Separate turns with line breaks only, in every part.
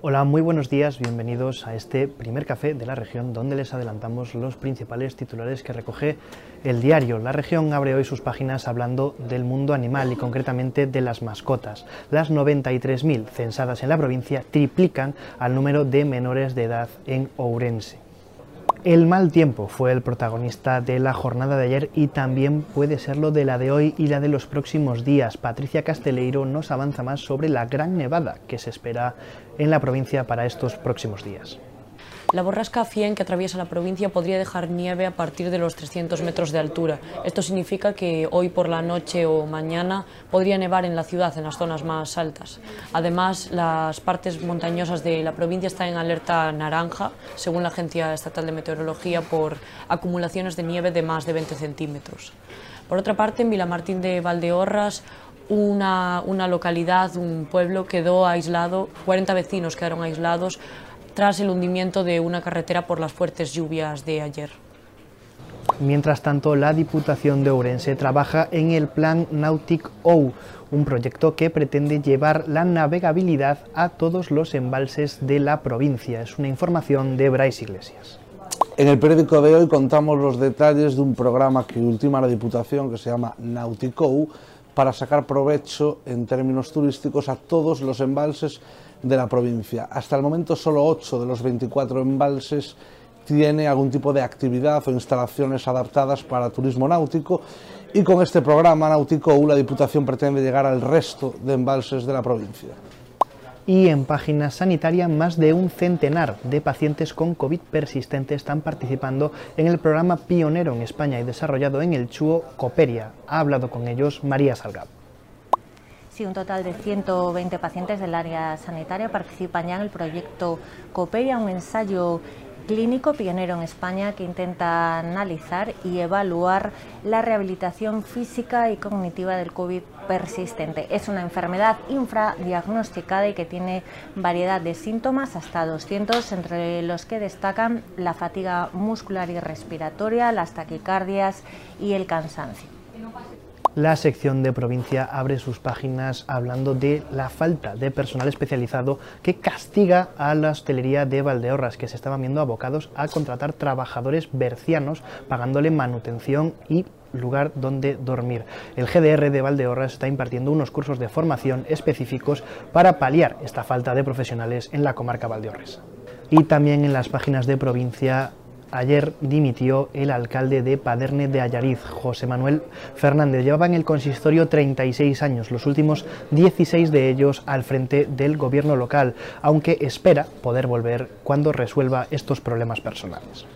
Hola, muy buenos días, bienvenidos a este primer café de la región donde les adelantamos los principales titulares que recoge el diario. La región abre hoy sus páginas hablando del mundo animal y concretamente de las mascotas. Las 93.000 censadas en la provincia triplican al número de menores de edad en Ourense. El mal tiempo fue el protagonista de la jornada de ayer y también puede serlo de la de hoy y la de los próximos días. Patricia Casteleiro nos avanza más sobre la gran nevada que se espera en la provincia para estos próximos días.
La borrasca 100 que atraviesa la provincia podría dejar nieve a partir de los 300 metros de altura. Esto significa que hoy por la noche o mañana podría nevar en la ciudad, en las zonas más altas. Además, las partes montañosas de la provincia están en alerta naranja, según la Agencia Estatal de Meteorología, por acumulaciones de nieve de más de 20 centímetros. Por otra parte, en Vilamartín de Valdeorras, una, una localidad, un pueblo quedó aislado, 40 vecinos quedaron aislados tras el hundimiento de una carretera por las fuertes lluvias de ayer.
Mientras tanto, la Diputación de Ourense trabaja en el Plan Nautic OU, un proyecto que pretende llevar la navegabilidad a todos los embalses de la provincia. Es una información de Bryce Iglesias.
En el periódico de hoy contamos los detalles de un programa que ultima la Diputación que se llama Nauticou para sacar provecho en términos turísticos a todos los embalses de la provincia. Hasta el momento solo 8 de los 24 embalses tiene algún tipo de actividad o instalaciones adaptadas para turismo náutico y con este programa Náutico la Diputación pretende llegar al resto de embalses de la provincia.
Y en página sanitaria, más de un centenar de pacientes con COVID persistente están participando en el programa pionero en España y desarrollado en el Chuo Coperia. Ha hablado con ellos María Salgado.
Sí, un total de 120 pacientes del área sanitaria participan ya en el proyecto Cooperia, un ensayo clínico pionero en España que intenta analizar y evaluar la rehabilitación física y cognitiva del COVID persistente. Es una enfermedad infradiagnosticada y que tiene variedad de síntomas, hasta 200, entre los que destacan la fatiga muscular y respiratoria, las taquicardias y el cansancio.
La sección de provincia abre sus páginas hablando de la falta de personal especializado que castiga a la hostelería de Valdeorras, que se estaban viendo abocados a contratar trabajadores bercianos, pagándole manutención y lugar donde dormir. El GDR de Valdeorras está impartiendo unos cursos de formación específicos para paliar esta falta de profesionales en la comarca Valdeorras. Y también en las páginas de provincia Ayer dimitió el alcalde de Paderne de Ayariz, José Manuel Fernández. Llevaba en el consistorio 36 años, los últimos 16 de ellos al frente del gobierno local, aunque espera poder volver cuando resuelva estos problemas personales.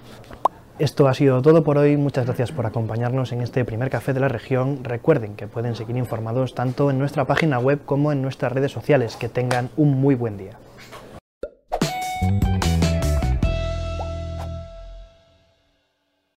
Esto ha sido todo por hoy, muchas gracias por acompañarnos en este primer café de la región. Recuerden que pueden seguir informados tanto en nuestra página web como en nuestras redes sociales. Que tengan un muy buen día.